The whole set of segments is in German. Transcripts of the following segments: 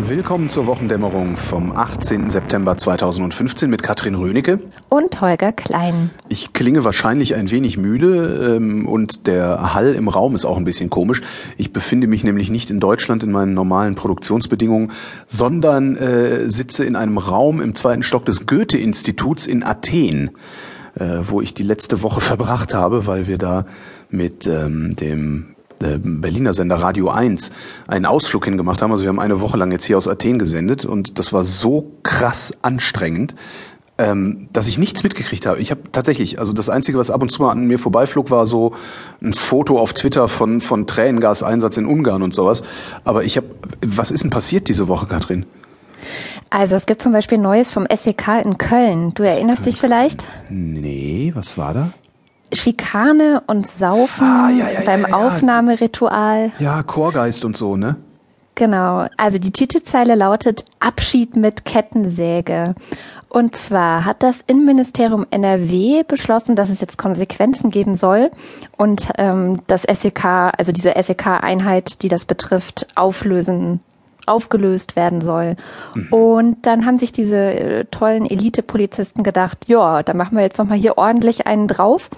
Willkommen zur Wochendämmerung vom 18. September 2015 mit Katrin Rönecke und Holger Klein. Ich klinge wahrscheinlich ein wenig müde ähm, und der Hall im Raum ist auch ein bisschen komisch. Ich befinde mich nämlich nicht in Deutschland in meinen normalen Produktionsbedingungen, sondern äh, sitze in einem Raum im zweiten Stock des Goethe-Instituts in Athen, äh, wo ich die letzte Woche verbracht habe, weil wir da mit ähm, dem Berliner Sender Radio 1 einen Ausflug hingemacht haben. Also wir haben eine Woche lang jetzt hier aus Athen gesendet und das war so krass anstrengend, ähm, dass ich nichts mitgekriegt habe. Ich habe tatsächlich, also das Einzige, was ab und zu mal an mir vorbeiflog, war so ein Foto auf Twitter von, von Tränengaseinsatz in Ungarn und sowas. Aber ich habe, was ist denn passiert diese Woche, Katrin? Also es gibt zum Beispiel Neues vom SEK in Köln. Du erinnerst dich vielleicht? Nee, was war da? Schikane und Saufen ah, ja, ja, beim ja, Aufnahmeritual. Ja, Chorgeist und so, ne? Genau. Also die Titelzeile lautet Abschied mit Kettensäge. Und zwar hat das Innenministerium NRW beschlossen, dass es jetzt Konsequenzen geben soll und ähm, das SEK, also diese SEK-Einheit, die das betrifft, auflösen aufgelöst werden soll. Mhm. Und dann haben sich diese äh, tollen Elite-Polizisten gedacht, ja, da machen wir jetzt nochmal hier ordentlich einen drauf,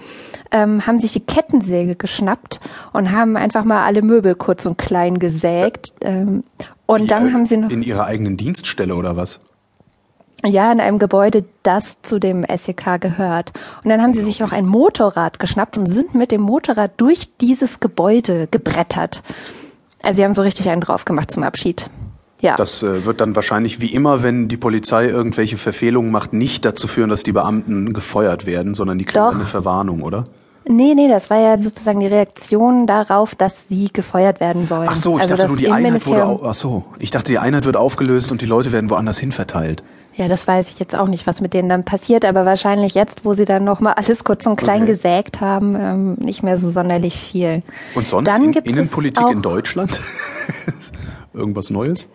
ähm, haben sich die Kettensäge geschnappt und haben einfach mal alle Möbel kurz und klein gesägt. Ähm, und Wie, dann äh, haben sie noch. In ihrer eigenen Dienststelle oder was? Ja, in einem Gebäude, das zu dem SEK gehört. Und dann haben sie sich noch ein Motorrad geschnappt und sind mit dem Motorrad durch dieses Gebäude gebrettert. Also sie haben so richtig einen drauf gemacht zum Abschied. Ja. Das äh, wird dann wahrscheinlich wie immer, wenn die Polizei irgendwelche Verfehlungen macht, nicht dazu führen, dass die Beamten gefeuert werden, sondern die kriegen Doch. eine Verwarnung, oder? Nee, nee, das war ja sozusagen die Reaktion darauf, dass sie gefeuert werden sollen. Ach so, ich also dachte nur, die Einheit wurde, ach so, ich dachte, die Einheit wird aufgelöst und die Leute werden woanders hin verteilt. Ja, das weiß ich jetzt auch nicht, was mit denen dann passiert, aber wahrscheinlich jetzt, wo sie dann nochmal alles kurz und klein okay. gesägt haben, ähm, nicht mehr so sonderlich viel. Und sonst dann in, Innenpolitik in Deutschland? Irgendwas Neues?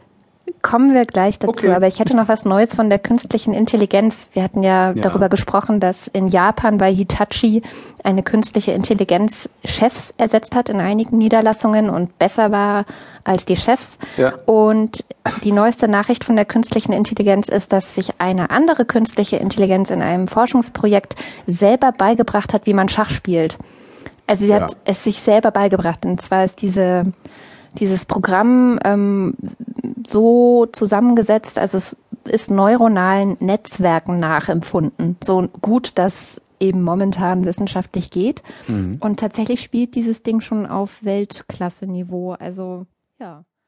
Kommen wir gleich dazu, okay. aber ich hätte noch was Neues von der künstlichen Intelligenz. Wir hatten ja, ja, darüber gesprochen, dass in Japan bei Hitachi eine künstliche Intelligenz Chefs ersetzt hat in einigen Niederlassungen und besser war als die Chefs. Ja. Und die neueste Nachricht von der künstlichen Intelligenz ist, dass sich eine andere künstliche Intelligenz in einem Forschungsprojekt selber beigebracht hat, wie man Schach spielt. Also sie ja. hat es sich selber beigebracht. Und zwar ist diese dieses Programm ähm, so zusammengesetzt, also es ist neuronalen Netzwerken nachempfunden. So gut, dass eben momentan wissenschaftlich geht. Mhm. Und tatsächlich spielt dieses Ding schon auf Weltklasse-Niveau. Also ja.